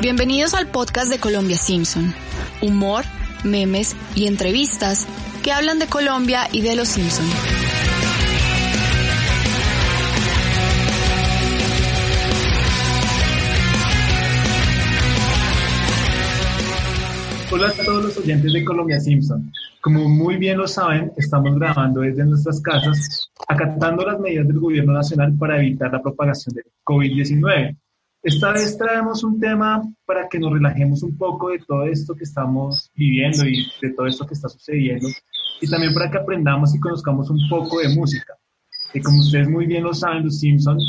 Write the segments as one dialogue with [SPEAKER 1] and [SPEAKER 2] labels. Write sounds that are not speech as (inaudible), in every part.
[SPEAKER 1] Bienvenidos al podcast de Colombia Simpson. Humor, memes y entrevistas que hablan de Colombia y de los Simpson.
[SPEAKER 2] Hola a todos los oyentes de Colombia Simpson. Como muy bien lo saben, estamos grabando desde nuestras casas, acatando las medidas del gobierno nacional para evitar la propagación del COVID-19. Esta vez traemos un tema para que nos relajemos un poco de todo esto que estamos viviendo y de todo esto que está sucediendo y también para que aprendamos y conozcamos un poco de música. Y como ustedes muy bien lo saben, Los Simpsons,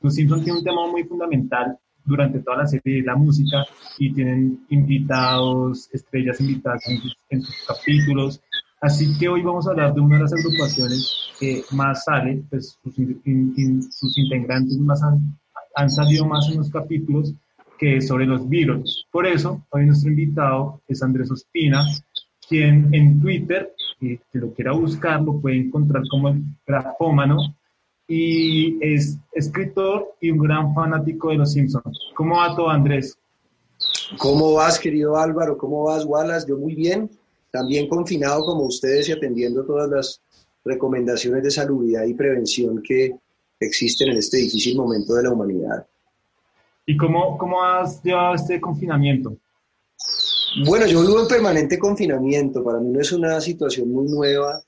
[SPEAKER 2] Los Simpsons tiene un tema muy fundamental durante toda la serie de la música y tienen invitados, estrellas invitadas en sus, capítulos. Así que hoy vamos a hablar de una de las agrupaciones que más sale, pues sus, sus integrantes más han, han salido más en los capítulos que sobre los Beatles. Por eso, hoy nuestro invitado es Andrés Ospina, quien en Twitter, eh, que lo quiera buscar, lo puede encontrar como el grafómano, y es escritor y un gran fanático de Los Simpsons. ¿Cómo va todo, Andrés?
[SPEAKER 3] ¿Cómo vas, querido Álvaro? ¿Cómo vas, Wallace? Yo muy bien, también confinado como ustedes y atendiendo todas las recomendaciones de salubridad y prevención que existen en este difícil momento de la humanidad.
[SPEAKER 2] ¿Y cómo, cómo has llevado este confinamiento?
[SPEAKER 3] Bueno, yo vivo en permanente confinamiento. Para mí no es una situación muy nueva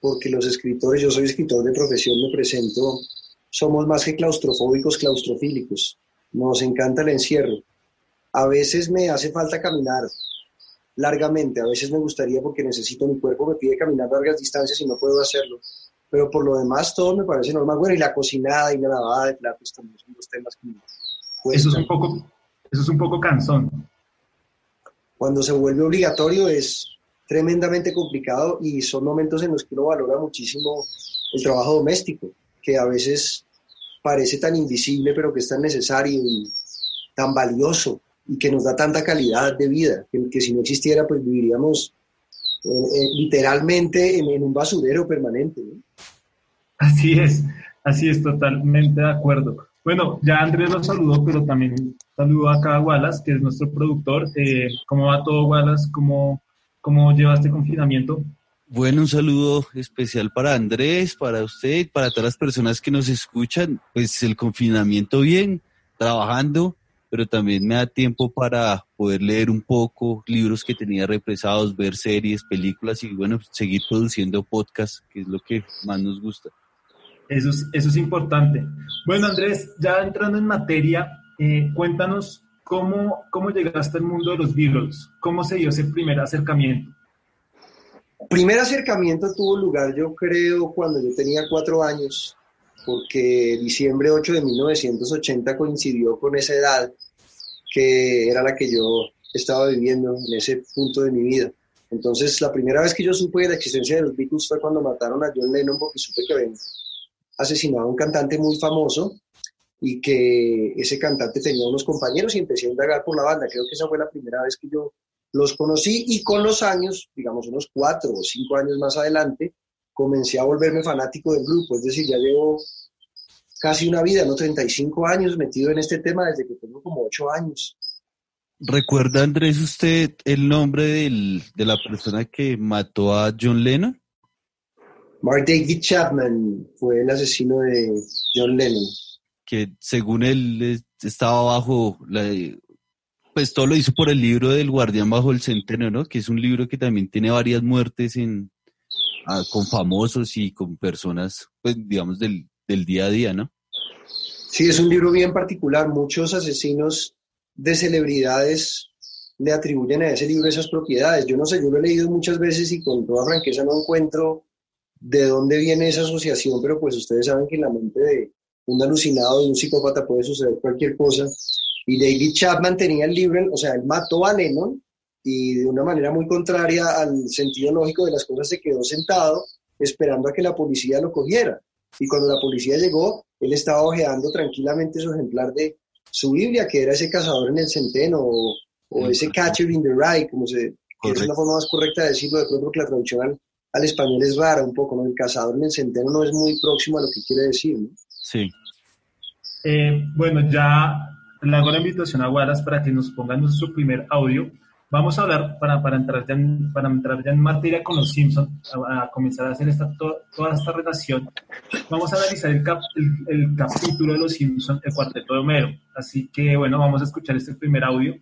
[SPEAKER 3] porque los escritores, yo soy escritor de profesión, me presento, somos más que claustrofóbicos, claustrofílicos. Nos encanta el encierro. A veces me hace falta caminar largamente, a veces me gustaría porque necesito, mi cuerpo me pide caminar largas distancias y no puedo hacerlo pero por lo demás todo me parece normal. Bueno, y la cocinada y la lavada de platos también son los temas que me
[SPEAKER 2] Eso es un poco, eso es un poco cansón.
[SPEAKER 3] Cuando se vuelve obligatorio es tremendamente complicado y son momentos en los que uno valora muchísimo el trabajo doméstico, que a veces parece tan invisible, pero que es tan necesario y tan valioso y que nos da tanta calidad de vida, que, si no existiera, pues viviríamos eh, eh, literalmente en, en, un basurero permanente. ¿no?
[SPEAKER 2] Así es, así es, totalmente de acuerdo. Bueno, ya Andrés lo saludó, pero también saludo acá a Wallace, que es nuestro productor. Eh, ¿Cómo va todo, Wallace? ¿Cómo, ¿Cómo lleva este confinamiento?
[SPEAKER 4] Bueno, un saludo especial para Andrés, para usted, para todas las personas que nos escuchan. Pues el confinamiento bien, trabajando, pero también me da tiempo para poder leer un poco libros que tenía represados, ver series, películas y bueno, seguir produciendo podcasts, que es lo que más nos gusta.
[SPEAKER 2] Eso es, eso es importante. Bueno, Andrés, ya entrando en materia, eh, cuéntanos cómo, cómo llegaste al mundo de los Beatles, cómo se dio ese primer acercamiento.
[SPEAKER 3] Primer acercamiento tuvo lugar, yo creo, cuando yo tenía cuatro años, porque diciembre 8 de 1980 coincidió con esa edad que era la que yo estaba viviendo en ese punto de mi vida. Entonces, la primera vez que yo supe de la existencia de los Beatles fue cuando mataron a John Lennon, porque supe que habían asesinado a un cantante muy famoso y que ese cantante tenía unos compañeros y empecé a indagar por la banda. Creo que esa fue la primera vez que yo los conocí y con los años, digamos unos cuatro o cinco años más adelante, comencé a volverme fanático del grupo. Es decir, ya llevo casi una vida, ¿no? 35 años metido en este tema desde que tengo como ocho años.
[SPEAKER 4] ¿Recuerda, Andrés, usted el nombre del, de la persona que mató a John Lennon?
[SPEAKER 3] Mark David Chapman fue el asesino de John Lennon.
[SPEAKER 4] Que según él estaba bajo, la, pues todo lo hizo por el libro del Guardián bajo el Centeno, ¿no? Que es un libro que también tiene varias muertes en, ah, con famosos y con personas, pues digamos, del, del día a día, ¿no?
[SPEAKER 3] Sí, es un libro bien particular. Muchos asesinos de celebridades le atribuyen a ese libro esas propiedades. Yo no sé, yo lo he leído muchas veces y con toda franqueza no encuentro de dónde viene esa asociación, pero pues ustedes saben que en la mente de un alucinado, de un psicópata puede suceder cualquier cosa. Y David Chapman tenía el libro, o sea, él mató a Lennon y de una manera muy contraria al sentido lógico de las cosas se quedó sentado esperando a que la policía lo cogiera. Y cuando la policía llegó, él estaba hojeando tranquilamente su ejemplar de su Biblia, que era ese cazador en el centeno o, ese catcher in the rye, como se, es la forma más correcta de decirlo, de pronto que la traducción al español es rara un poco, ¿no? El cazador en el centeno no es muy próximo a lo que quiere decir, ¿no?
[SPEAKER 4] Sí.
[SPEAKER 2] Eh, bueno, ya le hago la invitación a Guaras para que nos pongan nuestro primer audio. Vamos a hablar, para, para, entrar, ya en, para entrar ya en materia con los Simpsons, a, comenzar a hacer esta, toda esta relación, vamos a analizar el, el, capítulo de los Simpsons, el cuarteto de Homero. Así que, bueno, vamos a escuchar este primer audio.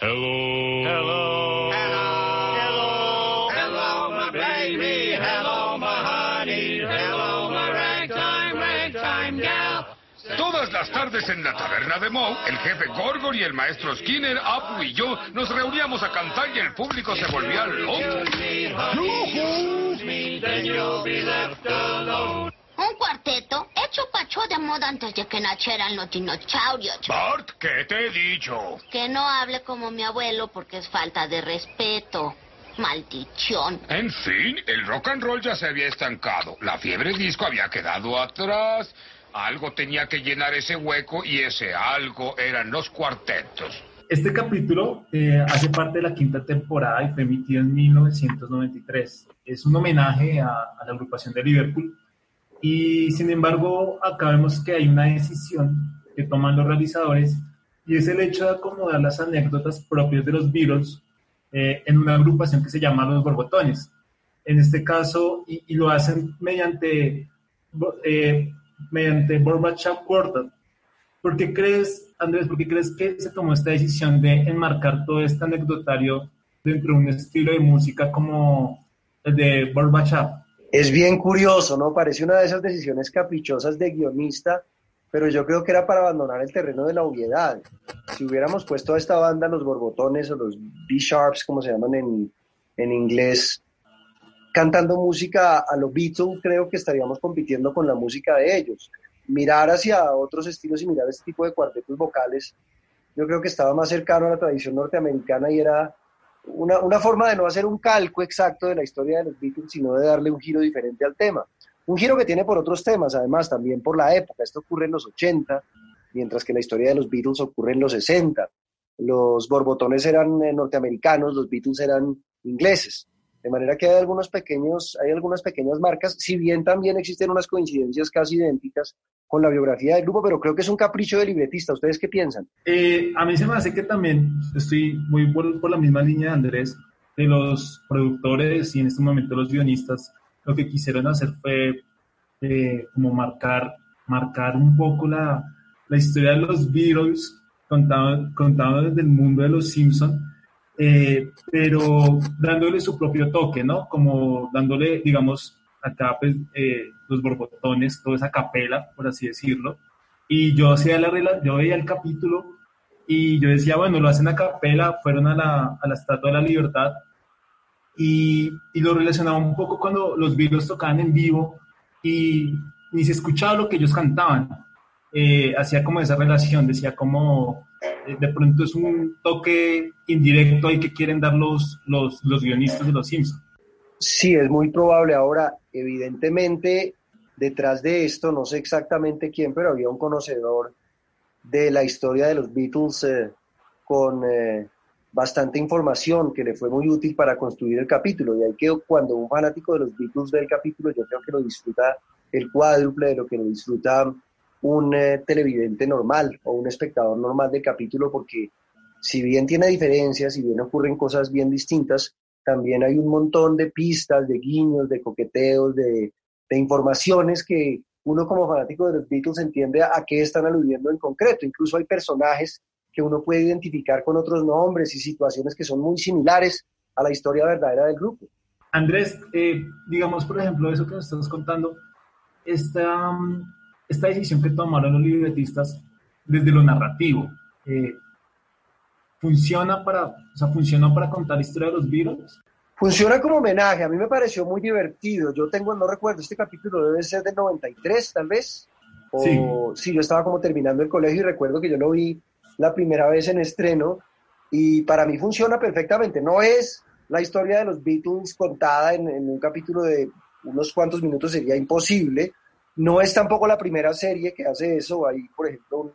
[SPEAKER 2] Hello. Hello.
[SPEAKER 5] Las tardes en la taberna de Moe, el jefe Gorgor y el maestro Skinner, Apu y yo nos reuníamos a cantar y el público se volvía loco.
[SPEAKER 6] Un cuarteto hecho pachó de moda antes de que nacieran los dinosaurios.
[SPEAKER 5] Bart, ¿qué te he dicho?
[SPEAKER 6] Que no hable como mi abuelo porque es falta de respeto. Maldición.
[SPEAKER 5] En fin, el rock and roll ya se había estancado. La fiebre disco había quedado atrás. Algo tenía que llenar ese hueco y ese algo eran los cuartetos.
[SPEAKER 2] Este capítulo eh, hace parte de la quinta temporada y fue emitido en 1993. Es un homenaje a, a la agrupación de Liverpool y sin embargo, acá vemos que hay una decisión que toman los realizadores y es el hecho de acomodar las anécdotas propias de los Beatles eh, en una agrupación que se llama Los Borbotones. En este caso, y, lo hacen mediante, eh, mediante Borbacha Quartet. ¿Por qué crees, Andrés, por qué crees que se tomó esta decisión de enmarcar todo este anecdotario dentro de un estilo de música como el de Borbachap?
[SPEAKER 3] Es bien curioso, ¿no? Parece una de esas decisiones caprichosas de guionista, pero yo creo que era para abandonar el terreno de la obviedad. Si hubiéramos puesto a esta banda los borbotones o los B-sharps, como se llaman en, en inglés, cantando música a los Beatles, creo que estaríamos compitiendo con la música de ellos. Mirar hacia otros estilos y mirar este tipo de cuartetos vocales, yo creo que estaba más cercano a la tradición norteamericana y era una, una, forma de no hacer un calco exacto de la historia de los Beatles, sino de darle un giro diferente al tema. Un giro que tiene por otros temas, además, también por la época. Esto ocurre en los 80, mientras que la historia de los Beatles ocurre en los 60. Los borbotones eran eh, norteamericanos, los Beatles eran ingleses. De manera que hay, algunos pequeños, hay algunas pequeñas marcas, si bien también existen unas coincidencias casi idénticas con la biografía del grupo, pero creo que es un capricho de libretista. ¿Ustedes qué piensan?
[SPEAKER 2] Eh, a mí se me hace que también estoy muy por, la misma línea de Andrés, de los productores y en este momento los guionistas, lo que quisieron hacer fue eh, como marcar, marcar un poco la, la historia de los Beatles contado, contado desde el mundo de los Simpsons eh, pero dándole su propio toque, ¿no? Como dándole, digamos, acá pues, eh, los borbotones, toda esa capela, por así decirlo. Y yo hacía la yo veía el capítulo y yo decía, bueno, lo hacen a capela, fueron a la, a la Estatua de la Libertad y, y, lo relacionaba un poco cuando los Beatles tocaban en vivo y ni se escuchaba lo que ellos cantaban. Eh, hacía como esa relación, decía como de pronto es un toque indirecto ahí que quieren dar los, los, los guionistas de Los Simpsons.
[SPEAKER 3] Sí, es muy probable. Ahora, evidentemente, detrás de esto, no sé exactamente quién, pero había un conocedor de la historia de los Beatles eh, con eh, bastante información que le fue muy útil para construir el capítulo. Y hay que cuando un fanático de los Beatles ve el capítulo, yo creo que lo disfruta el cuádruple de lo que lo disfruta un eh, televidente normal o un espectador normal del capítulo, porque si bien tiene diferencias, si bien ocurren cosas bien distintas, también hay un montón de pistas, de guiños, de coqueteos, de, informaciones que uno como fanático de los Beatles entiende a, qué están aludiendo en concreto. Incluso hay personajes que uno puede identificar con otros nombres y situaciones que son muy similares a la historia verdadera del grupo.
[SPEAKER 2] Andrés, eh, digamos, por ejemplo, eso que nos estás contando, esta, esta decisión que tomaron los libretistas desde lo narrativo, eh, ¿funciona para, o sea, ¿funcionó para contar la historia de los Beatles?
[SPEAKER 3] Funciona como homenaje, a mí me pareció muy divertido. Yo tengo, no recuerdo, este capítulo debe ser del 93, tal vez. O, sí. sí, yo estaba como terminando el colegio y recuerdo que yo lo vi la primera vez en estreno y para mí funciona perfectamente. No es la historia de los Beatles contada en, en un capítulo de unos cuantos minutos, sería imposible, no es tampoco la primera serie que hace eso. Hay, por ejemplo,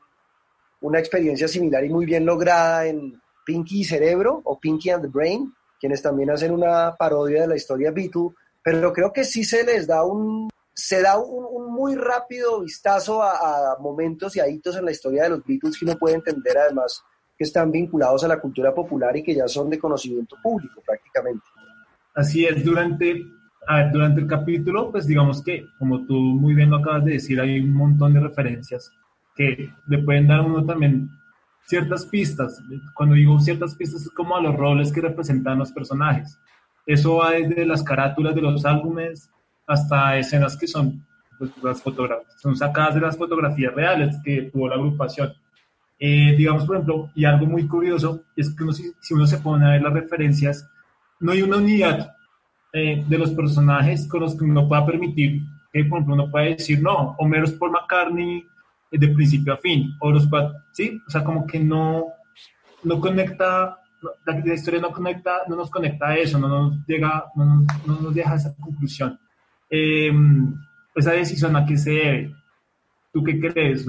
[SPEAKER 3] una experiencia similar y muy bien lograda en Pinky y Cerebro o Pinky and the Brain, quienes también hacen una parodia de la historia Beatle, pero creo que sí se les da un, se da un, muy rápido vistazo a, momentos y a hitos en la historia de los Beatles que uno puede entender además que están vinculados a la cultura popular y que ya son de conocimiento público prácticamente.
[SPEAKER 2] Así es, durante, durante el capítulo, pues digamos que, como tú muy bien lo acabas de decir, hay un montón de referencias que le pueden dar a uno también ciertas pistas. Cuando digo ciertas pistas es como a los roles que representan los personajes. Eso va desde las carátulas de los álbumes hasta escenas que son pues, las fotografías, son sacadas de las fotografías reales que tuvo la agrupación. Eh, digamos, por ejemplo, y algo muy curioso es que si, uno se pone a ver las referencias, no hay una unidad eh, de los personajes con los que uno pueda permitir que, por ejemplo, uno pueda decir, no, Homero es Paul McCartney de principio a fin, o los ¿sí? O sea, como que no, no conecta, la, historia no conecta, no nos conecta a eso, no nos llega, no no nos deja esa conclusión eh, esa decisión a qué se debe. ¿Tú qué crees?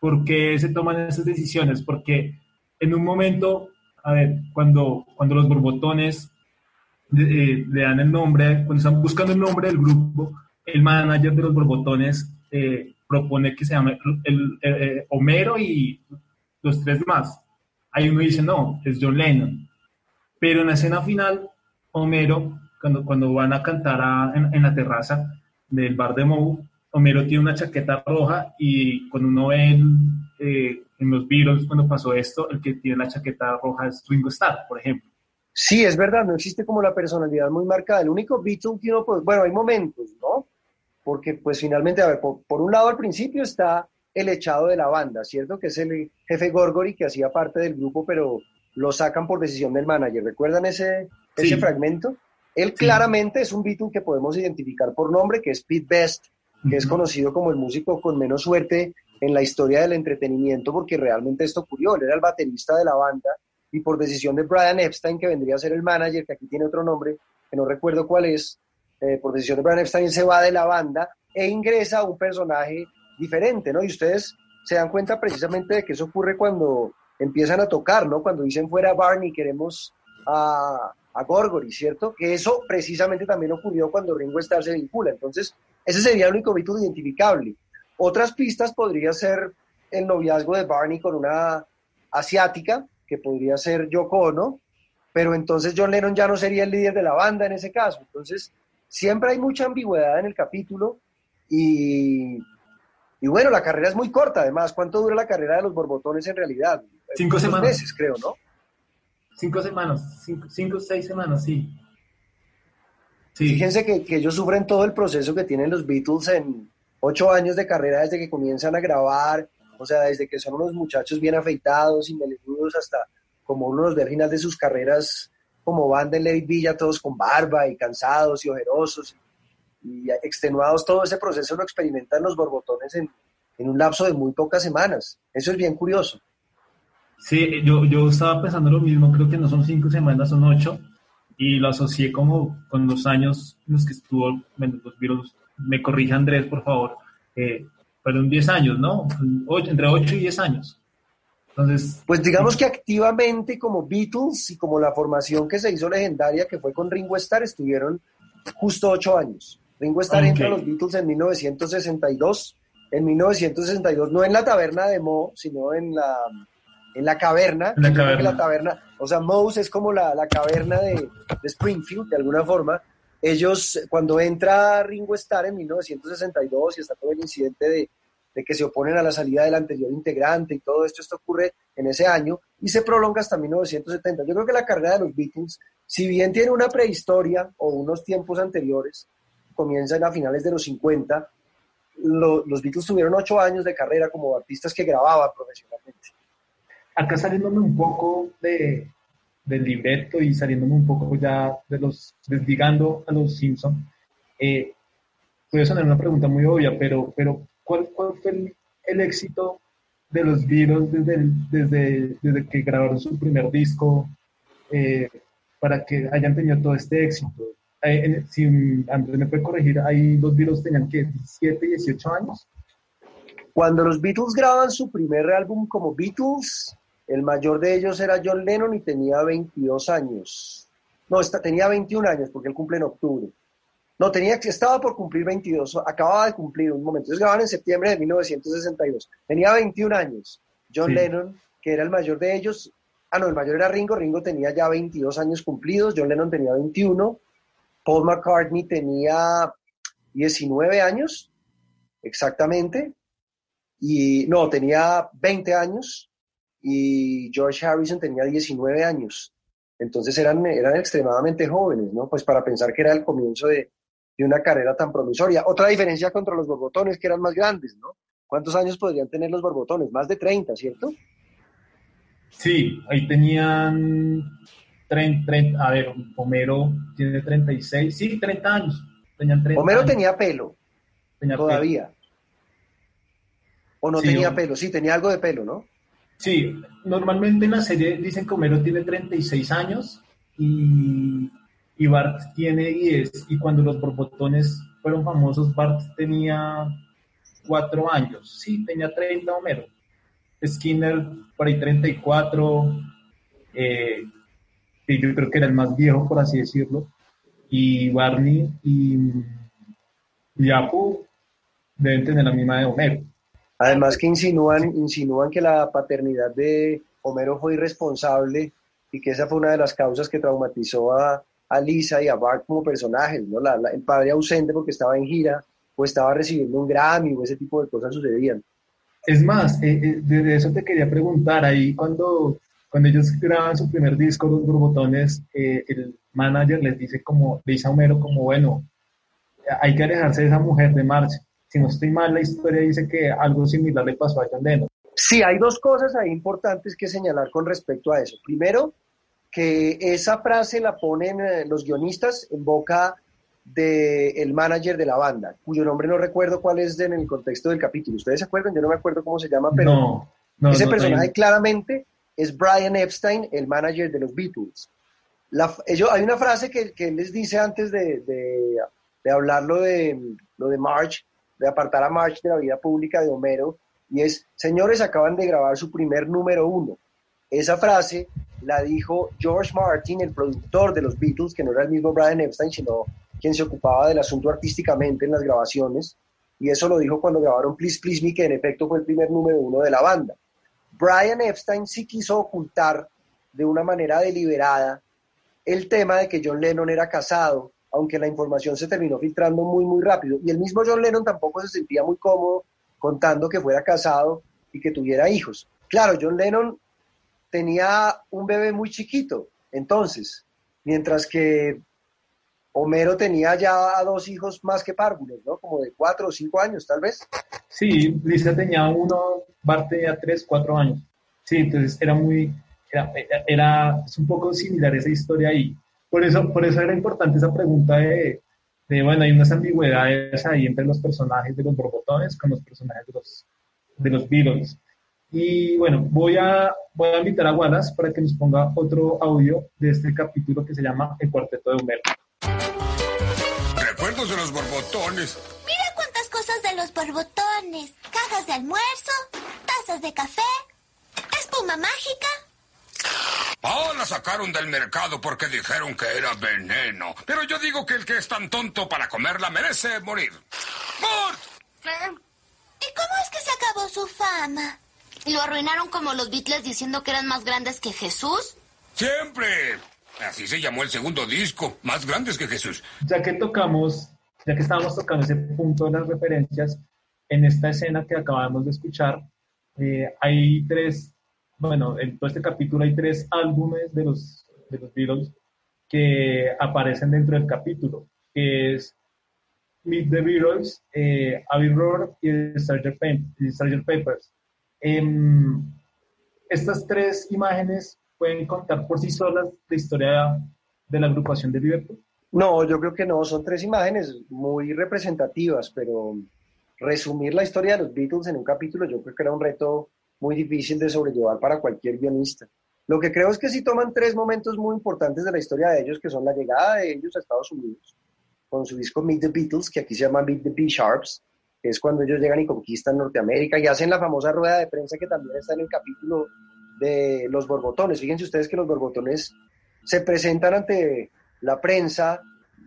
[SPEAKER 2] ¿Por qué se toman esas decisiones? Porque en un momento, a ver, cuando, cuando los borbotones eh, le dan el nombre, cuando están buscando el nombre del grupo, el manager de los borbotones eh, propone que se llame el, eh, Homero y los tres más. Ahí uno dice, no, es John Lennon. Pero en la escena final, Homero cuando, cuando van a cantar en, en, la terraza del bar de Mou, Homero tiene una chaqueta roja y cuando uno ve eh, en los Beatles cuando pasó esto, el que tiene la chaqueta roja es Ringo Starr, por ejemplo.
[SPEAKER 3] Sí, es verdad, no existe como la personalidad muy marcada. El único Beatle que uno, pues, bueno, hay momentos, ¿no? Porque pues finalmente, a ver, por, por, un lado al principio está el echado de la banda, ¿cierto? Que es el jefe Gorgory que hacía parte del grupo, pero lo sacan por decisión del manager. ¿Recuerdan ese, ese fragmento? Él claramente es un Beatle que podemos identificar por nombre, que es Pete Best, que es conocido como el músico con menos suerte en la historia del entretenimiento, porque realmente esto ocurrió. Él era el baterista de la banda y por decisión de Brian Epstein, que vendría a ser el manager, que aquí tiene otro nombre, que no recuerdo cuál es, eh, por decisión de Brian Epstein se va de la banda e ingresa un personaje diferente, ¿no? Y ustedes se dan cuenta precisamente de que eso ocurre cuando empiezan a tocar, ¿no? Cuando dicen fuera Barney, queremos a, a Gorgory, ¿cierto? Que eso precisamente también ocurrió cuando Ringo Starr se vincula. Entonces, ese sería el único Beatle identificable. Otras pistas podría ser el noviazgo de Barney con una asiática, que podría ser Yoko Ono, pero entonces John Lennon ya no sería el líder de la banda en ese caso. Entonces, siempre hay mucha ambigüedad en el capítulo y, y bueno, la carrera es muy corta, además. ¿Cuánto dura la carrera de los borbotones en realidad?
[SPEAKER 2] Cinco semanas.
[SPEAKER 3] meses, creo, ¿no?
[SPEAKER 2] Cinco semanas, cinco, cinco seis semanas, sí.
[SPEAKER 3] Fíjense que, que, ellos sufren todo el proceso que tienen los Beatles en ocho años de carrera desde que comienzan a grabar, o sea, desde que son unos muchachos bien afeitados y melenudos hasta como uno los ve al final de sus carreras como banda en Lady Villa, todos con barba y cansados y ojerosos y extenuados. Todo ese proceso lo experimentan los borbotones en, un lapso de muy pocas semanas. Eso es bien curioso.
[SPEAKER 2] Sí, yo, yo estaba pensando lo mismo, creo que no son cinco semanas, son ocho, y lo asocié como con los años en los que estuvo, los virus, me corrige Andrés, por favor, eh, fueron diez años, ¿no? entre ocho y diez años. Entonces,
[SPEAKER 3] pues digamos que activamente como Beatles y como la formación que se hizo legendaria, que fue con Ringo Starr, estuvieron justo ocho años. Ringo Starr entra a los Beatles en 1962, en 1962, no en la taberna de Mo, sino en la en la caverna.
[SPEAKER 2] En la
[SPEAKER 3] taberna, o sea, Mouse es como la, la caverna de, de, Springfield, de alguna forma. Ellos, cuando entra Ringo Starr en 1962 y está todo el incidente de, de que se oponen a la salida del anterior integrante y todo esto, esto ocurre en ese año y se prolonga hasta 1970. Yo creo que la carrera de los Beatles, si bien tiene una prehistoria o unos tiempos anteriores, comienzan a finales de los 50, los Beatles tuvieron ocho años de carrera como artistas que grababan profesionalmente
[SPEAKER 2] acá saliéndome un poco de, del libreto y saliéndome un poco ya de los, desligando a los Simpsons, eh, puede sonar una pregunta muy obvia, pero, pero ¿cuál, cuál fue el, éxito de los Beatles desde, desde, desde que grabaron su primer disco eh, para que hayan tenido todo este éxito? Eh, si Andrés me puede corregir, ahí los Beatles tenían que 17, 18 años.
[SPEAKER 3] Cuando los Beatles graban su primer álbum como Beatles, el mayor de ellos era John Lennon y tenía 22 años. No, está, tenía 21 años porque él cumple en octubre. No, tenía que estaba por cumplir 22, acababa de cumplir un momento. Ellos grababan en septiembre de 1962. Tenía 21 años. John Lennon, que era el mayor de ellos, ah, no, el mayor era Ringo, Ringo tenía ya 22 años cumplidos, John Lennon tenía 21, Paul McCartney tenía 19 años, exactamente, y no, tenía 20 años, y George Harrison tenía 19 años. Entonces eran, eran extremadamente jóvenes, ¿no? Pues para pensar que era el comienzo de, de una carrera tan promisoria. Otra diferencia contra los borbotones, que eran más grandes, ¿no? ¿Cuántos años podrían tener los borbotones? Más de 30, ¿cierto?
[SPEAKER 2] Sí, ahí tenían 30, a ver, Homero tiene 36, sí, 30 años. Tenían 30
[SPEAKER 3] Homero
[SPEAKER 2] años.
[SPEAKER 3] tenía pelo,
[SPEAKER 2] Tenía
[SPEAKER 3] todavía. ¿O no
[SPEAKER 2] Sí,
[SPEAKER 3] tenía pelo? Sí, tenía algo de pelo, ¿no?
[SPEAKER 2] Sí, normalmente en la serie dicen que Homero tiene 36 años y, y Bart tiene 10. Y cuando los borbotones fueron famosos, Bart tenía 4 años. Sí, tenía 30 Homero. Skinner por ahí 34. Eh, que yo creo que era el más viejo, por así decirlo. Y Barney y, y Apu deben tener la misma de Homero.
[SPEAKER 3] Además que insinúan, insinúan que la paternidad de Homero fue irresponsable y que esa fue una de las causas que traumatizó a, Lisa y a Bart como personajes, ¿no? La- la- el padre ausente porque estaba en gira o estaba recibiendo un Grammy o ese tipo de cosas sucedían.
[SPEAKER 2] Es más, eh, eh, de eso te quería preguntar, ahí cuando, cuando ellos graban su primer disco, Los Borbotones, eh, el manager les dice como, le dice Homero como, bueno, hay que alejarse de esa mujer de March. Si no estoy mal, la historia dice que algo similar le pasó a John Lennon.
[SPEAKER 3] Sí, hay dos cosas ahí importantes que señalar con respecto a eso. Primero, que esa frase la ponen eh, los guionistas en boca del manager de la banda, cuyo nombre no recuerdo cuál es en el contexto del capítulo. ¿Ustedes se acuerdan? Yo no me acuerdo cómo se llama, pero
[SPEAKER 2] no, no,
[SPEAKER 3] ese
[SPEAKER 2] no,
[SPEAKER 3] personaje claramente es Brian Epstein, el manager de los Beatles. La- ellos, hay una frase que, que él les dice antes de, de, de hablar lo de, lo de March, de apartar a March de la vida pública de Homero, y es, señores, acaban de grabar su primer número uno. Esa frase la dijo George Martin, el productor de los Beatles, que no era el mismo Brian Epstein, sino quien se ocupaba del asunto artísticamente en las grabaciones, y eso lo dijo cuando grabaron Please Please Me, que en efecto fue el primer número uno de la banda. Brian Epstein sí quiso ocultar de una manera deliberada el tema de que John Lennon era casado, aunque la información se terminó filtrando muy, muy rápido. Y el mismo John Lennon tampoco se sentía muy cómodo contando que fuera casado y que tuviera hijos. Claro, John Lennon tenía un bebé muy chiquito, entonces, mientras que Homero tenía ya dos hijos más que párvulos, ¿no? Como de cuatro o cinco años, tal vez.
[SPEAKER 2] Sí, Lisa tenía uno, Bart tenía tres, cuatro años. Sí, entonces era muy, era, era- era- es un poco similar esa historia ahí. Por eso, por eso era importante esa pregunta de, de, bueno, hay unas ambigüedades ahí entre los personajes de los borbotones con los personajes de los, de los Beatles. Y bueno, voy a, voy a invitar a Wallace para que nos ponga otro audio de este capítulo que se llama El Cuarteto de Homero.
[SPEAKER 5] Recuerdos de los borbotones.
[SPEAKER 6] Mira cuántas cosas de los borbotones. Cajas de almuerzo, tazas de café, espuma mágica.
[SPEAKER 5] Ah, la sacaron del mercado porque dijeron que era veneno. Pero yo digo que el que es tan tonto para comerla merece morir. ¡Mort!
[SPEAKER 6] ¿Y cómo es que se acabó su fama? ¿Lo arruinaron como los Beatles diciendo que eran más grandes que Jesús?
[SPEAKER 5] Siempre. Así se llamó el segundo disco. Más grandes que Jesús.
[SPEAKER 2] ya que tocamos, ya que estábamos tocando ese punto de las referencias, en esta escena que acabamos de escuchar, eh, hay tres, bueno, en todo este capítulo hay tres álbumes de los, de los Beatles que aparecen dentro del capítulo, que es Meet the Beatles, eh, Abbey Road y Sgt. Pep- y Sgt. Peppers. Em, estas tres imágenes pueden contar por sí solas la historia de la agrupación de Liverpool.
[SPEAKER 3] No, yo creo que no, son tres imágenes muy representativas, pero resumir la historia de los Beatles en un capítulo yo creo que era un reto muy difícil de sobrellevar para cualquier guionista. Lo que creo es que sí toman tres momentos muy importantes de la historia de ellos, que son la llegada de ellos a Estados Unidos, con su disco Meet the Beatles, que aquí se llama Meet the B-Sharps, que es cuando ellos llegan y conquistan Norteamérica y hacen la famosa rueda de prensa que también está en el capítulo de los borbotones. Fíjense ustedes que los borbotones se presentan ante la prensa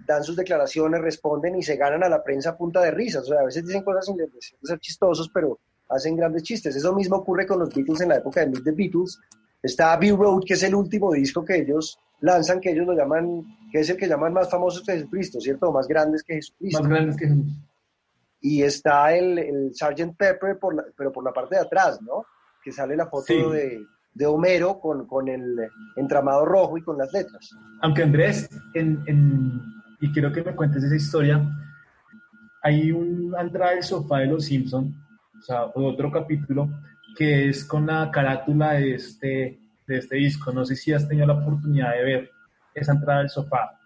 [SPEAKER 3] dan sus declaraciones, responden y se ganan a la prensa a punta de risas. O sea, a veces dicen cosas sin ser chistosos, pero hacen grandes chistes. Eso mismo ocurre con los Beatles en la época de Meet the Beatles. Está Abbey Road, que es el último disco que ellos lanzan, que ellos lo llaman, que es el que llaman más famoso que Jesucristo, ¿cierto? más grandes que Jesucristo.
[SPEAKER 2] Más grandes que Jesucristo.
[SPEAKER 3] Y está el, el Sgt. Pepper, por pero por la parte de atrás, ¿no? Que sale la foto de, de, Homero con, con, el entramado rojo y con las letras.
[SPEAKER 2] Aunque Andrés, en, en, y quiero que me cuentes esa historia, hay una entrada del sofá de los Simpsons, o sea, otro capítulo, que es con la carátula de este, de este disco. No sé si has tenido la oportunidad de ver esa entrada del sofá.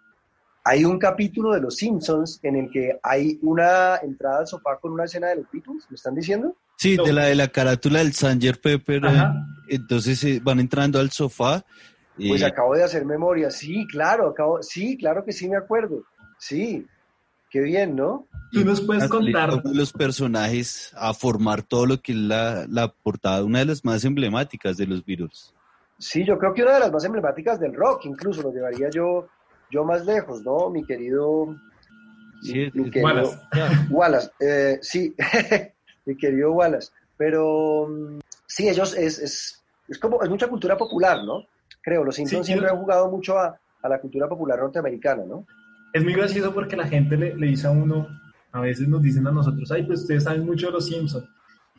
[SPEAKER 3] Hay un capítulo de Los Simpsons en el que hay una entrada al sofá con una escena de los Beatles, ¿me están diciendo?
[SPEAKER 4] Sí, de la de la carátula del Sanger Pepper. Eh, entonces eh, van entrando al sofá.
[SPEAKER 3] Pues acabo de hacer memoria, sí, claro, acabo, sí, claro que sí me acuerdo, sí, qué bien, ¿no?
[SPEAKER 2] Tú nos puedes contar.
[SPEAKER 4] Los personajes a formar todo lo que es la, la portada, una de las más emblemáticas de los Beatles.
[SPEAKER 3] Sí, yo creo que una de las más emblemáticas del rock, incluso lo llevaría yo, yo más lejos, ¿no? Mi querido...
[SPEAKER 2] Sí, Wallace. (laughs)
[SPEAKER 3] Wallace, eh, sí, (laughs) mi querido Wallace. Pero mm, sí, ellos es, es, es, como, es mucha cultura popular, ¿no? Creo, los Simpsons siempre han jugado mucho a, a, la cultura popular norteamericana, ¿no?
[SPEAKER 2] Es muy gracioso porque la gente le, le dice a uno, a veces nos dicen a nosotros, ay, pues ustedes saben mucho de los Simpsons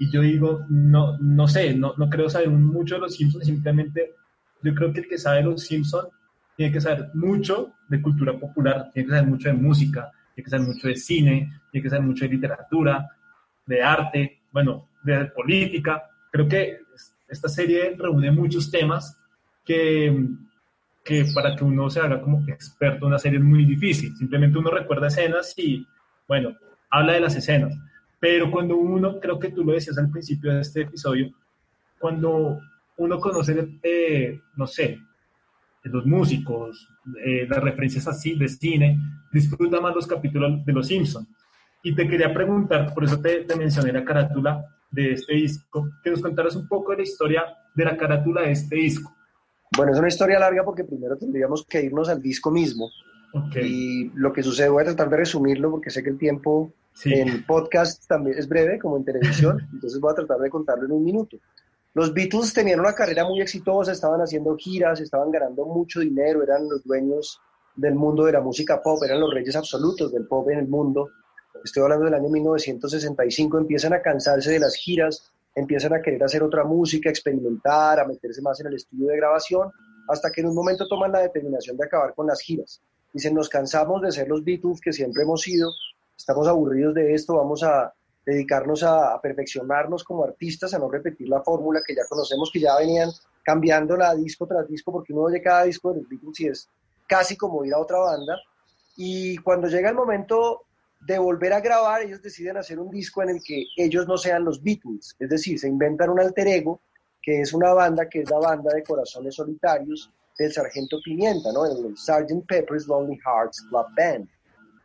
[SPEAKER 2] y yo digo, no, no sé, no, no creo saber mucho de los Simpsons, simplemente yo creo que el que sabe los Simpsons tiene que saber mucho de cultura popular, tiene que saber mucho de música, tiene que saber mucho de cine, tiene que saber mucho de literatura, de arte, bueno, de política. Creo que esta serie reúne muchos temas que, que para que uno se haga como experto en una serie es muy difícil. Simplemente uno recuerda escenas y, bueno, habla de las escenas pero cuando uno, creo que tú lo decías al principio de este episodio, cuando uno conoce, eh, no sé, los músicos, eh, las referencias así de cine, disfruta más los capítulos de Los Simpsons. Y te quería preguntar, por eso te, te, mencioné la carátula de este disco, que nos contaras un poco de la historia de la carátula de este disco.
[SPEAKER 3] Bueno, es una historia larga porque primero tendríamos que irnos al disco mismo. Y lo que sucede, voy a tratar de resumirlo porque sé que el tiempo en podcast también es breve, como en televisión, (laughs) entonces voy a tratar de contarlo en un minuto. Los Beatles tenían una carrera muy exitosa, estaban haciendo giras, estaban ganando mucho dinero, eran los dueños del mundo de la música pop, eran los reyes absolutos del pop en el mundo. Estoy hablando del año 1965, empiezan a cansarse de las giras, empiezan a querer hacer otra música, experimentar, a meterse más en el estudio de grabación, hasta que en un momento toman la determinación de acabar con las giras. Dicen, nos cansamos de ser los Beatles que siempre hemos sido, estamos aburridos de esto, vamos a dedicarnos a, perfeccionarnos como artistas, a no repetir la fórmula que ya conocemos, que ya venían cambiándola disco tras disco, porque uno oye cada disco de los Beatles y es casi como ir a otra banda. Y cuando llega el momento de volver a grabar, ellos deciden hacer un disco en el que ellos no sean los Beatles, es decir, se inventan un alter ego, que es una banda que es la banda de corazones solitarios del Sargento Pimienta, ¿no? El Sgt. Pepper's Lonely Hearts Club Band,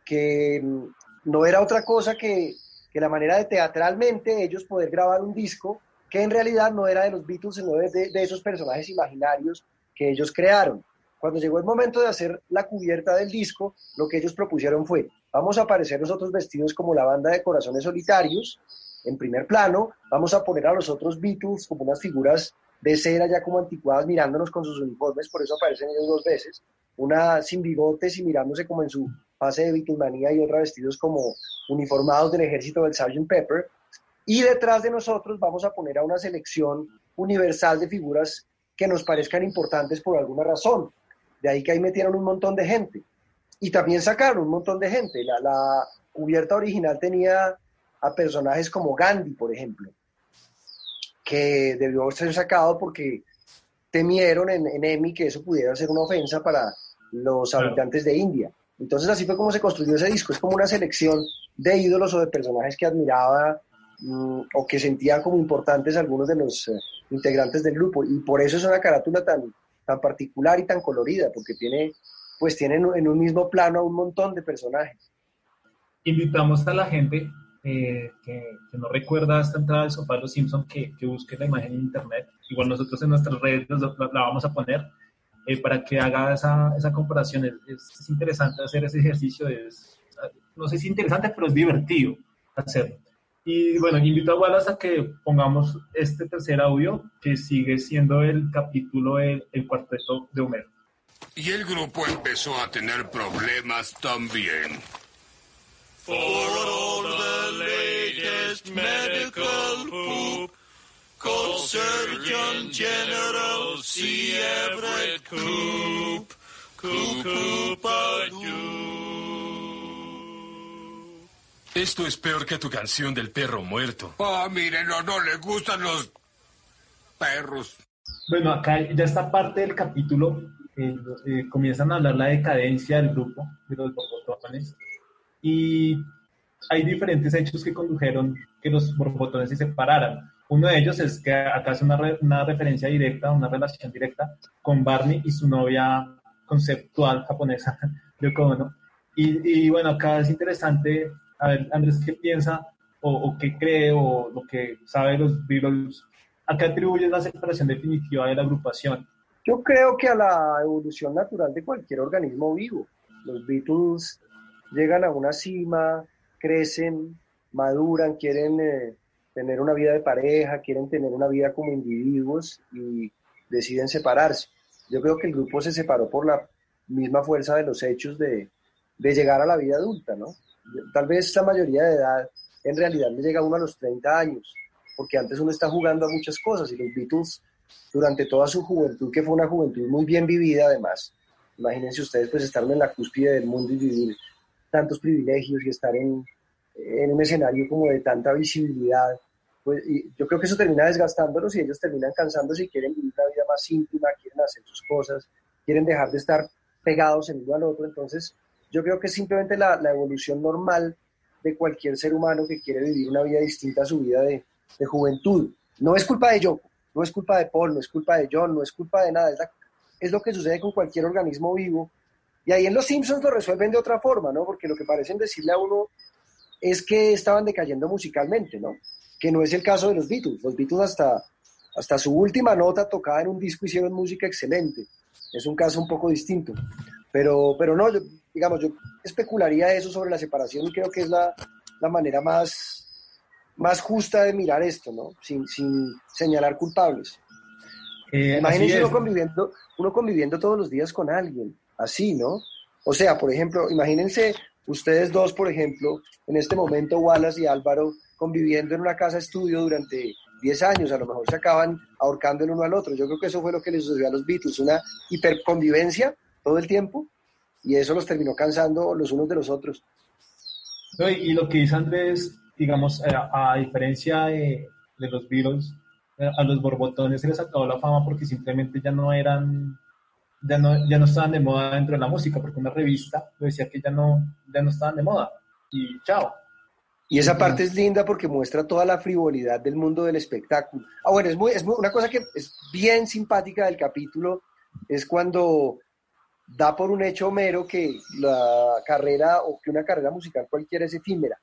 [SPEAKER 3] que mm, no era otra cosa que, que, la manera de teatralmente ellos poder grabar un disco que en realidad no era de los Beatles, sino de, de, esos personajes imaginarios que ellos crearon. Cuando llegó el momento de hacer la cubierta del disco, lo que ellos propusieron fue, vamos a aparecer nosotros vestidos como la banda de corazones solitarios, en primer plano, vamos a poner a los otros Beatles como unas figuras de cera ya como anticuadas mirándonos con sus uniformes, por eso aparecen ellos dos veces, una sin bigotes y mirándose como en su fase de Beatlemanía y otra vestidos como uniformados del ejército del Sgt. Pepper. Y detrás de nosotros vamos a poner a una selección universal de figuras que nos parezcan importantes por alguna razón. De ahí que ahí metieron un montón de gente. Y también sacaron un montón de gente. La, la cubierta original tenía a personajes como Gandhi, por ejemplo, que debió ser sacado porque temieron en, en EMI que eso pudiera ser una ofensa para los habitantes de India. Entonces así fue como se construyó ese disco, es como una selección de ídolos o de personajes que admiraba mm, o que sentía como importantes algunos de los eh, integrantes del grupo y por eso es una carátula tan, tan particular y tan colorida, porque tiene, pues tiene en un mismo plano a un montón de personajes.
[SPEAKER 2] Invitamos a la gente eh, que, no recuerda esta entrada del sofá de los Simpsons que, que busque la imagen en internet. Igual nosotros en nuestras redes la, la vamos a poner eh, para que haga esa, esa comparación. Es, es, interesante hacer ese ejercicio, es, no sé si es interesante, pero es divertido hacerlo. Y bueno, invito a Wallace a que pongamos este tercer audio, que sigue siendo el capítulo El, el cuarteto de Homero.
[SPEAKER 5] Y el grupo empezó a tener problemas también.
[SPEAKER 7] For all the latest medical poop, call Surgeon General C. Everett Coop. Coop, Coop,
[SPEAKER 8] Esto es peor que tu canción del perro muerto.
[SPEAKER 5] Ah, miren, no, no le gustan los perros.
[SPEAKER 2] Bueno, acá ya esta parte del capítulo eh, eh, comienzan a hablar la decadencia del grupo de los borbotones y hay diferentes hechos que condujeron que los borbotones se separaran. Uno de ellos es que acá hace una, una referencia directa, una relación directa con Barney y su novia conceptual japonesa, (laughs) Yoko Ono. Y, y bueno, acá es interesante a ver, Andrés, ¿qué piensa o, qué cree o lo que sabe los Beatles? ¿A qué atribuye la separación definitiva de la agrupación?
[SPEAKER 3] Yo creo que a la evolución natural de cualquier organismo vivo. Los Beatles llegan a una cima, crecen, maduran, quieren eh, tener una vida de pareja, quieren tener una vida como individuos y deciden separarse. Yo creo que el grupo se separó por la misma fuerza de los hechos de, de llegar a la vida adulta, ¿no? Tal vez la mayoría de edad en realidad le llega uno a los 30 años, porque antes uno está jugando a muchas cosas y los Beatles durante toda su juventud, que fue una juventud muy bien vivida además, imagínense ustedes pues estar en la cúspide del mundo y vivir tantos privilegios y estar en, en un escenario como de tanta visibilidad, pues yo creo que eso termina desgastándolos y ellos terminan cansándose y quieren vivir una vida más íntima, quieren hacer sus cosas, quieren dejar de estar pegados el uno al otro, entonces yo creo que es simplemente la, la, evolución normal de cualquier ser humano que quiere vivir una vida distinta a su vida de, de, juventud. No es culpa de Yoko, no es culpa de Paul, no es culpa de John, no es culpa de nada. Es, es lo que sucede con cualquier organismo vivo. Y ahí en Los Simpsons lo resuelven de otra forma, ¿no? Porque lo que parecen decirle a uno es que estaban decayendo musicalmente, ¿no? Que no es el caso de los Beatles. Los Beatles hasta, hasta su última nota tocada en un disco hicieron música excelente. Es un caso un poco distinto. Pero, pero no, yo, digamos, yo especularía eso sobre la separación y creo que es la, la manera más, más justa de mirar esto, ¿no? Sin, sin señalar culpables. Eh, Imagínense uno conviviendo, uno conviviendo todos los días con alguien, así, ¿no? O sea, por ejemplo, imagínense ustedes dos, por ejemplo, en este momento Wallace y Álvaro conviviendo en una casa estudio durante 10 años, a lo mejor se acaban ahorcando el uno al otro. Yo creo que eso fue lo que les sucedió a los Beatles, una hiperconvivencia todo el tiempo y eso los terminó cansando los unos de los otros.
[SPEAKER 2] y, lo que dice Andrés, digamos, eh, a, diferencia de, de, los Beatles, eh, a los borbotones se les acabó la fama porque simplemente ya no eran, ya no, ya no estaban de moda dentro de la música, porque una revista decía que ya no, ya no estaban de moda. Y chao.
[SPEAKER 3] Y esa parte es linda porque muestra toda la frivolidad del mundo del espectáculo. Ah, bueno, es, muy, es una cosa que es bien simpática del capítulo, es cuando da por un hecho mero que la carrera o que una carrera musical cualquiera es efímera.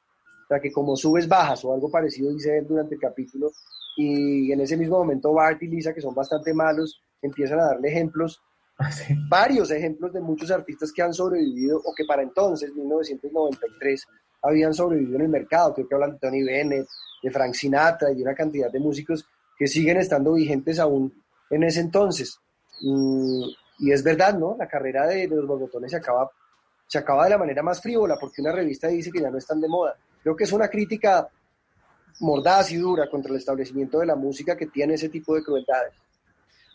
[SPEAKER 3] O sea, que como subes, bajas o algo parecido dice él durante el capítulo. Y en ese mismo momento Bart y Lisa, que son bastante malos, empiezan a darle ejemplos, ah, varios ejemplos de muchos artistas que han sobrevivido o que para entonces, 1993, habían sobrevivido en el mercado. Creo que hablan de Tony Bennett, de Frank Sinatra y una cantidad de músicos que siguen estando vigentes aún en ese entonces. Mm, y es verdad, ¿no? La carrera de, los bogotones se acaba, se acaba de la manera más frívola porque una revista dice que ya no están de moda. Creo que es una crítica mordaz y dura contra el establecimiento de la música que tiene ese tipo de crueldades.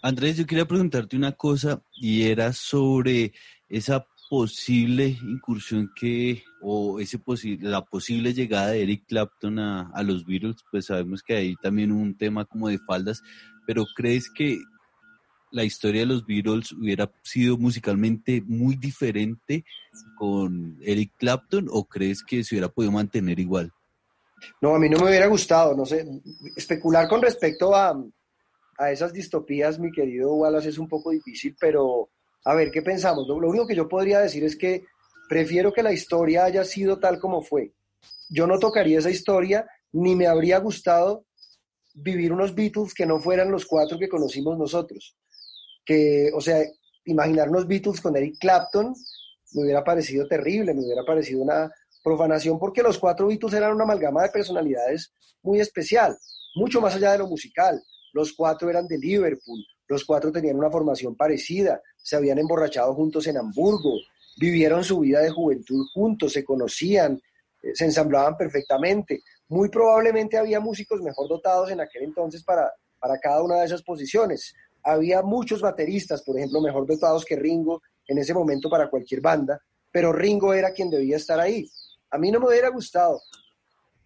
[SPEAKER 4] Andrés, yo quería preguntarte una cosa y era sobre esa posible incursión que, o ese posible, la posible llegada de Eric Clapton a, a los Beatles, pues sabemos que hay también un tema como de faldas, pero ¿crees que la historia de los Beatles hubiera sido musicalmente muy diferente con Eric Clapton o crees que se hubiera podido mantener igual?
[SPEAKER 3] No, a mí no me hubiera gustado, no sé, especular con respecto a, a esas distopías, mi querido Wallace, es un poco difícil, pero a ver, ¿qué pensamos? Lo, lo único que yo podría decir es que prefiero que la historia haya sido tal como fue. Yo no tocaría esa historia, ni me habría gustado vivir unos Beatles que no fueran los cuatro que conocimos nosotros que, o sea, imaginar unos Beatles con Eric Clapton me hubiera parecido terrible, me hubiera parecido una profanación porque los cuatro Beatles eran una amalgama de personalidades muy especial, mucho más allá de lo musical. Los cuatro eran de Liverpool, los cuatro tenían una formación parecida, se habían emborrachado juntos en Hamburgo, vivieron su vida de juventud juntos, se conocían, eh, se ensamblaban perfectamente. Muy probablemente había músicos mejor dotados en aquel entonces para, para cada una de esas posiciones. Había muchos bateristas, por ejemplo, mejor dotados que Ringo en ese momento para cualquier banda, pero Ringo era quien debía estar ahí. A mí no me hubiera gustado.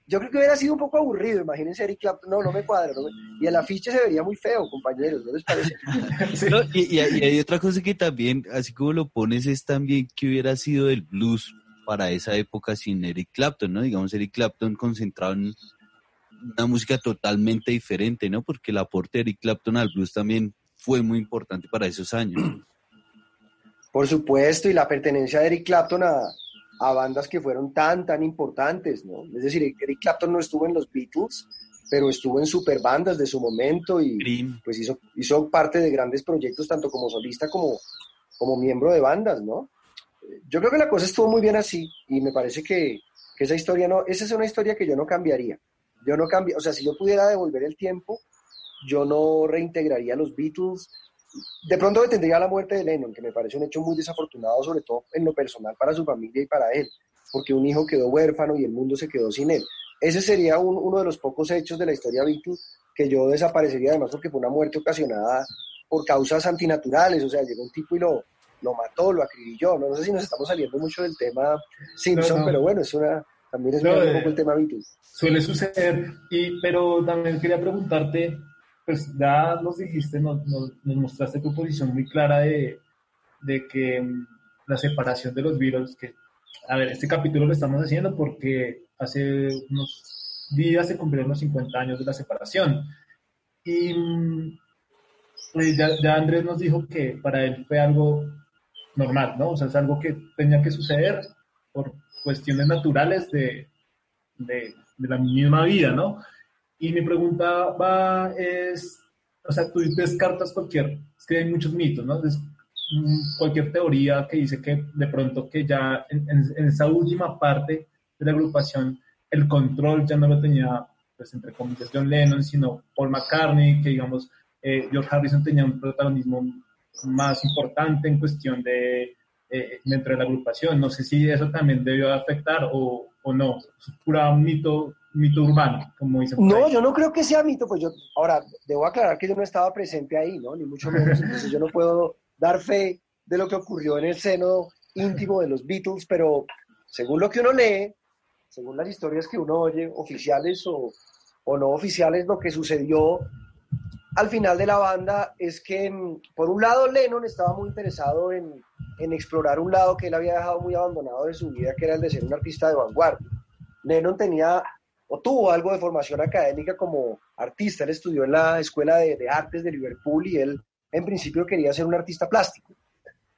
[SPEAKER 3] Yo creo que hubiera sido un poco aburrido, imagínense Eric Clapton, no, no me cuadra, y el afiche se vería muy feo, compañeros, ¿no les parece? (laughs)
[SPEAKER 4] y, hay otra cosa que también, así como lo pones, es también que hubiera sido el blues para esa época sin Eric Clapton, ¿no? Digamos, Eric Clapton concentrado en una música totalmente diferente, ¿no? Porque el aporte de Eric Clapton al blues también fue muy importante para esos años.
[SPEAKER 3] Por supuesto, y la pertenencia de Eric Clapton a, a bandas que fueron tan, tan importantes, ¿no? Es decir, Eric Clapton no estuvo en los Beatles, pero estuvo en super bandas de su momento y pues hizo, hizo parte de grandes proyectos tanto como solista como, como miembro de bandas, ¿no? Yo creo que la cosa estuvo muy bien así y me parece que, que esa historia no, esa es una historia que yo no cambiaría. Yo no cambio, o sea, si yo pudiera devolver el tiempo, yo no reintegraría los Beatles, de pronto detendría la muerte de Lennon, que me parece un hecho muy desafortunado, sobre todo en lo personal para su familia y para él, porque un hijo quedó huérfano y el mundo se quedó sin él. Ese sería uno de los pocos hechos de la historia Beatles que yo desaparecería, además porque fue una muerte ocasionada por causas antinaturales, o sea, llegó un tipo y lo, lo mató, lo acribilló. No, no sé si nos estamos saliendo mucho del tema Simpson, pero bueno, es una, también es un poco el tema Beatles.
[SPEAKER 2] Suele suceder, y, pero también quería preguntarte, pues ya nos dijiste, nos, nos, mostraste tu posición muy clara de, de, que mm, la separación de los Beatles, que, a ver, este capítulo lo estamos haciendo porque hace unos días se cumplieron los 50 años de la separación. Y mm, pues ya, ya, Andrés nos dijo que para él fue algo normal, ¿no? O sea, es algo que tenía que suceder por cuestiones naturales de, de, de la misma vida, ¿no? Y mi pregunta va es, o sea, tú descartas cualquier, es que hay muchos mitos, ¿no? Mm, cualquier teoría que dice que de pronto que ya en, esa última parte de la agrupación el control ya no lo tenía, pues entre comillas, John Lennon, sino Paul McCartney, que digamos, eh, George Harrison tenía un protagonismo más importante en cuestión de eh, dentro de la agrupación. No sé si eso también debió afectar o, o no. Es pura mito mito urbano, como dicen.
[SPEAKER 3] No, yo no creo que sea mito, pues yo, ahora, debo aclarar que yo no estaba presente ahí, ¿no? Ni mucho menos, entonces yo no puedo dar fe de lo que ocurrió en el seno íntimo de los Beatles, pero según lo que uno lee, según las historias que uno oye, oficiales o, o no oficiales, lo que sucedió al final de la banda es que, por un lado, Lennon estaba muy interesado en, explorar un lado que él había dejado muy abandonado de su vida, que era el de ser un artista de vanguardia. Lennon tenía o tuvo algo de formación académica como artista. Él estudió en la Escuela de, Artes de Liverpool y él en principio quería ser un artista plástico.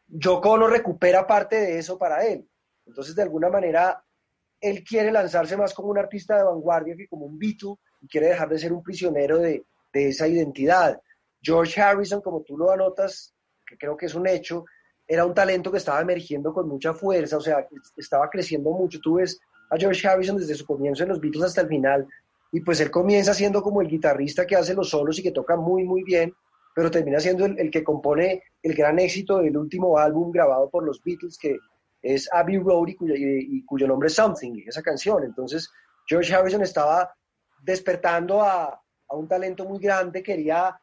[SPEAKER 3] Yoko Ono recupera parte de eso para él. Entonces, de alguna manera, él quiere lanzarse más como un artista de vanguardia que como un Beatle y quiere dejar de ser un prisionero de, de esa identidad. George Harrison, como tú lo anotas, que creo que es un hecho, era un talento que estaba emergiendo con mucha fuerza, o sea, estaba creciendo mucho. Tú ves a George Harrison desde su comienzo en los Beatles hasta el final. Y pues él comienza siendo como el guitarrista que hace los solos y que toca muy, muy bien, pero termina siendo el, que compone el gran éxito del último álbum grabado por los Beatles, que es Abbey Road y cuyo, y cuyo nombre es Something, esa canción. Entonces, George Harrison estaba despertando a, a un talento muy grande, quería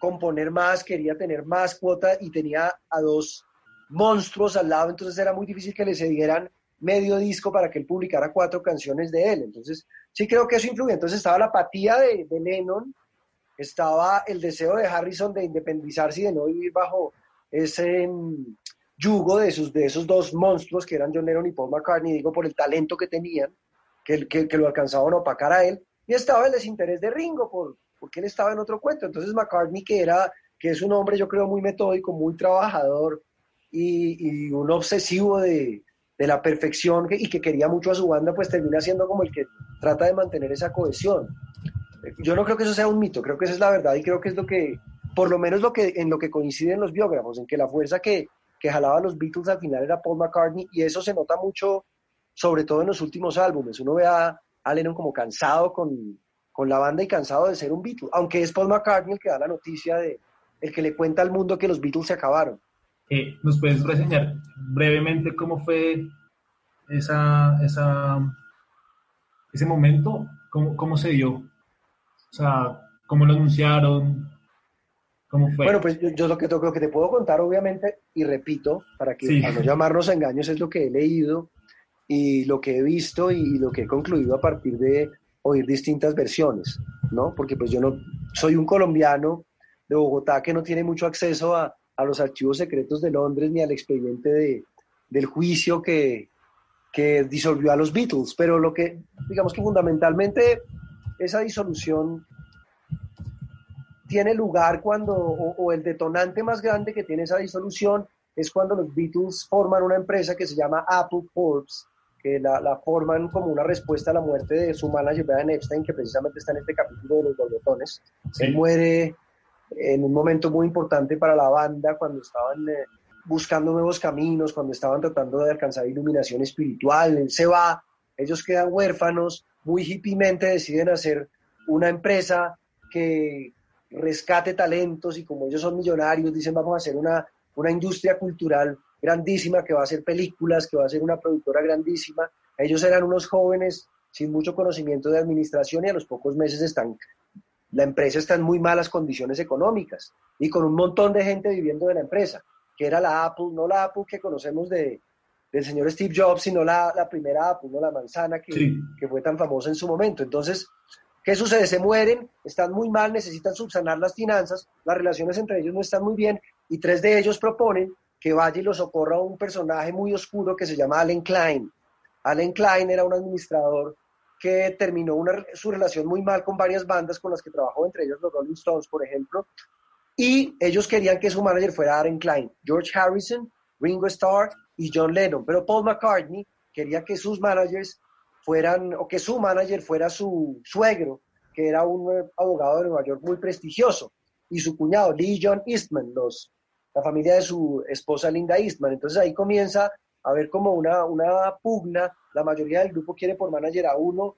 [SPEAKER 3] componer más, quería tener más cuota y tenía a dos monstruos al lado, entonces era muy difícil que le cedieran medio disco para que él publicara cuatro canciones de él. Entonces, sí creo que eso influye. Entonces estaba la apatía de, Lennon, estaba el deseo de Harrison de independizarse y de no vivir bajo ese mm, yugo de esos, de esos dos monstruos que eran John Lennon y Paul McCartney, digo, por el talento que tenían, que, que, que lo alcanzaban a opacar a él. Y estaba el desinterés de Ringo, por, porque él estaba en otro cuento. Entonces McCartney, que, era, que es un hombre, yo creo, muy metódico, muy trabajador y, y un obsesivo de, de la perfección y que quería mucho a su banda, pues termina siendo como el que trata de mantener esa cohesión. Yo no creo que eso sea un mito, creo que esa es la verdad y creo que es lo que por lo menos lo que, en lo que coinciden los biógrafos, en que la fuerza que, que jalaba los Beatles al final era Paul McCartney, y eso se nota mucho, sobre todo en los últimos álbumes. Uno ve a, a Lennon como cansado con, con la banda y cansado de ser un Beatle, aunque es Paul McCartney el que da la noticia de, el que le cuenta al mundo que los Beatles se acabaron.
[SPEAKER 2] Eh, ¿Nos puedes reseñar brevemente cómo fue esa, esa, ese momento? ¿Cómo, ¿Cómo se dio? O sea, ¿cómo lo anunciaron? ¿Cómo fue?
[SPEAKER 3] Bueno, pues yo, yo lo, que, lo que te puedo contar, obviamente, y repito, para que
[SPEAKER 2] Sí.
[SPEAKER 3] no llamarnos a engaños, es lo que he leído y lo que he visto y lo que he concluido a partir de oír distintas versiones, ¿no? Porque pues yo no soy un colombiano de Bogotá que no tiene mucho acceso a, a los archivos secretos de Londres ni al expediente de, del juicio que, que disolvió a los Beatles, pero lo que, digamos que fundamentalmente esa disolución tiene lugar cuando, o, o el detonante más grande que tiene esa disolución es cuando los Beatles forman una empresa que se llama Apple Corps, que la, la forman como una respuesta a la muerte de su manager Brian Epstein, que precisamente está en este capítulo de los borbotones.
[SPEAKER 2] Sí.
[SPEAKER 3] Él muere en un momento muy importante para la banda, cuando estaban eh, buscando nuevos caminos, cuando estaban tratando de alcanzar iluminación espiritual. Él se va, ellos quedan huérfanos, muy hippiemente deciden hacer una empresa que rescate talentos y como ellos son millonarios, dicen vamos a hacer una, una industria cultural grandísima que va a hacer películas, que va a ser una productora grandísima. Ellos eran unos jóvenes sin mucho conocimiento de administración y a los pocos meses están, la empresa está en muy malas condiciones económicas y con un montón de gente viviendo de la empresa, que era la Apple, no la Apple que conocemos de, del señor Steve Jobs, sino la, la primera Apple, no la manzana que,
[SPEAKER 2] Sí.
[SPEAKER 3] que fue tan famosa en su momento. Entonces, ¿qué sucede? Se mueren, están muy mal, necesitan subsanar las finanzas, las relaciones entre ellos no están muy bien y tres de ellos proponen que vaya y lo socorra un personaje muy oscuro que se llama Allen Klein. Allen Klein era un administrador que terminó una- su relación muy mal con varias bandas con las que trabajó, entre ellas los Rolling Stones, por ejemplo, y ellos querían que su manager fuera Aaron Klein, George Harrison, Ringo Starr y John Lennon, pero Paul McCartney quería que sus managers fueran, o que su manager fuera su suegro, que era un eh, abogado de Nueva York muy prestigioso, y su cuñado, Lee John Eastman, los, la familia de su esposa Linda Eastman. Entonces ahí comienza a haber como una, una pugna, la mayoría del grupo quiere por manager a uno,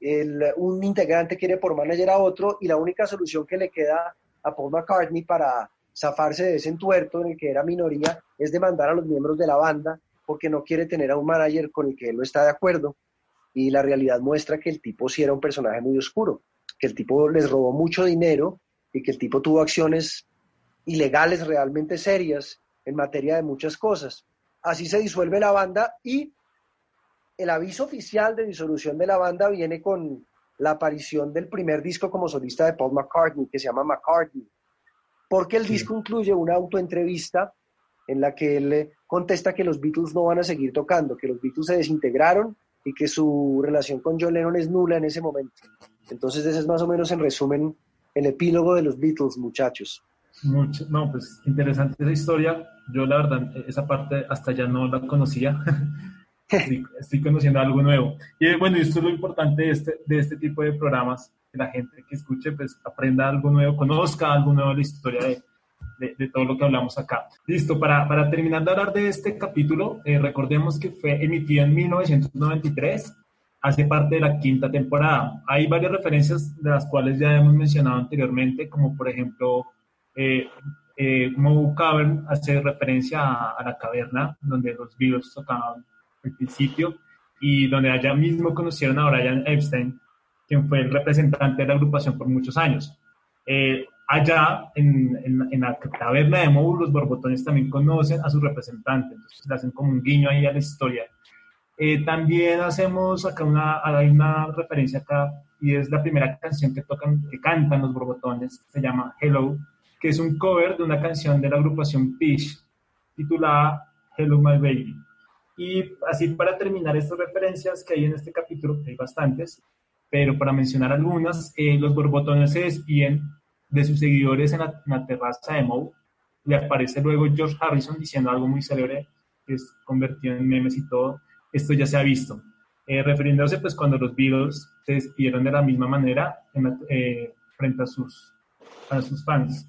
[SPEAKER 3] el, un integrante quiere por manager a otro, y la única solución que le queda a Paul McCartney para zafarse de ese entuerto en el que era minoría es demandar a los miembros de la banda porque no quiere tener a un manager con el que él no está de acuerdo. Y la realidad muestra que el tipo sí era un personaje muy oscuro, que el tipo les robó mucho dinero y que el tipo tuvo acciones ilegales realmente serias en materia de muchas cosas. Así se disuelve la banda y el aviso oficial de disolución de la banda viene con la aparición del primer disco como solista de Paul McCartney, que se llama McCartney, porque el disco incluye una autoentrevista en la que él contesta que los Beatles no van a seguir tocando, que los Beatles se desintegraron y que su relación con John Lennon es nula en ese momento. Entonces ese es más o menos en resumen el epílogo de los Beatles, muchachos.
[SPEAKER 2] Mucho, no, pues interesante esa historia. Yo la verdad, esa parte hasta ya no la conocía. (laughs) estoy, estoy conociendo algo nuevo. Y bueno, esto es lo importante de este, de este tipo de programas, que la gente que escuche pues aprenda algo nuevo, conozca algo nuevo de la historia de, de, de todo lo que hablamos acá. Listo, para, para terminar de hablar de este capítulo, eh, recordemos que fue emitido en 1993 hace parte de la quinta temporada. Hay varias referencias de las cuales ya hemos mencionado anteriormente, como por ejemplo, eh, eh, Cavern hace referencia a, a, la caverna donde los Beatles tocaban al principio y donde allá mismo conocieron a Brian Epstein, quien fue el representante de la agrupación por muchos años. Eh, allá en, en, en, la caverna de Moe, los borbotones también conocen a su representante, entonces le hacen como un guiño ahí a la historia. Eh, también hacemos acá una, hay una referencia acá y es la primera canción que tocan, que cantan los borbotones, se llama Hello, que es un cover de una canción de la agrupación Fish titulada Hello My Baby. Y así para terminar estas referencias que hay en este capítulo, hay bastantes, pero para mencionar algunas, eh, los borbotones se despiden de sus seguidores en la, en la terraza de Moe, y aparece luego George Harrison diciendo algo muy célebre, que es convertido en memes y todo, esto ya se ha visto, eh, refiriéndose pues cuando los Beatles se despidieron de la misma manera en la, eh, frente a sus, a sus fans.